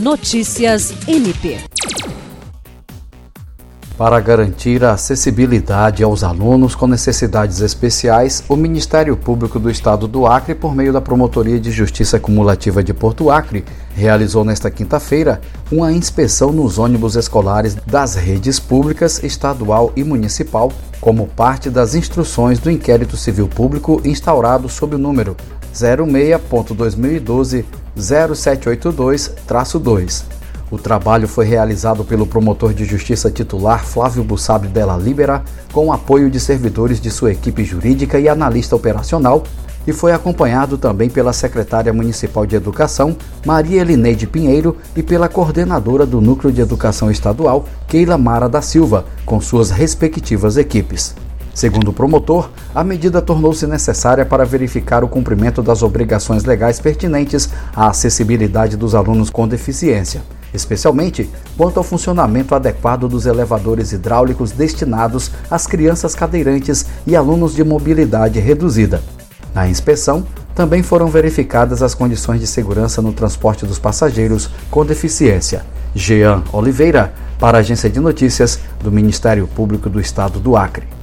Notícias MP. Para garantir a acessibilidade aos alunos com necessidades especiais, o Ministério Público do Estado do Acre, por meio da Promotoria de Justiça Cumulativa de Porto Acre, realizou nesta quinta-feira uma inspeção nos ônibus escolares das redes públicas, estadual e municipal, como parte das instruções do inquérito civil público instaurado sob o número 06.2012 0782-2 o trabalho foi realizado pelo promotor de justiça titular Flávio Bussabre Della Libera, com apoio de servidores de sua equipe jurídica e analista operacional, e foi acompanhado também pela secretária municipal de Educação, Maria Elineide Pinheiro, e pela coordenadora do Núcleo de Educação Estadual, Keila Mara da Silva, com suas respectivas equipes. Segundo o promotor, a medida tornou-se necessária para verificar o cumprimento das obrigações legais pertinentes à acessibilidade dos alunos com deficiência especialmente quanto ao funcionamento adequado dos elevadores hidráulicos destinados às crianças cadeirantes e alunos de mobilidade reduzida. Na inspeção, também foram verificadas as condições de segurança no transporte dos passageiros com deficiência. Jean Oliveira, para a Agência de Notícias do Ministério Público do Estado do Acre.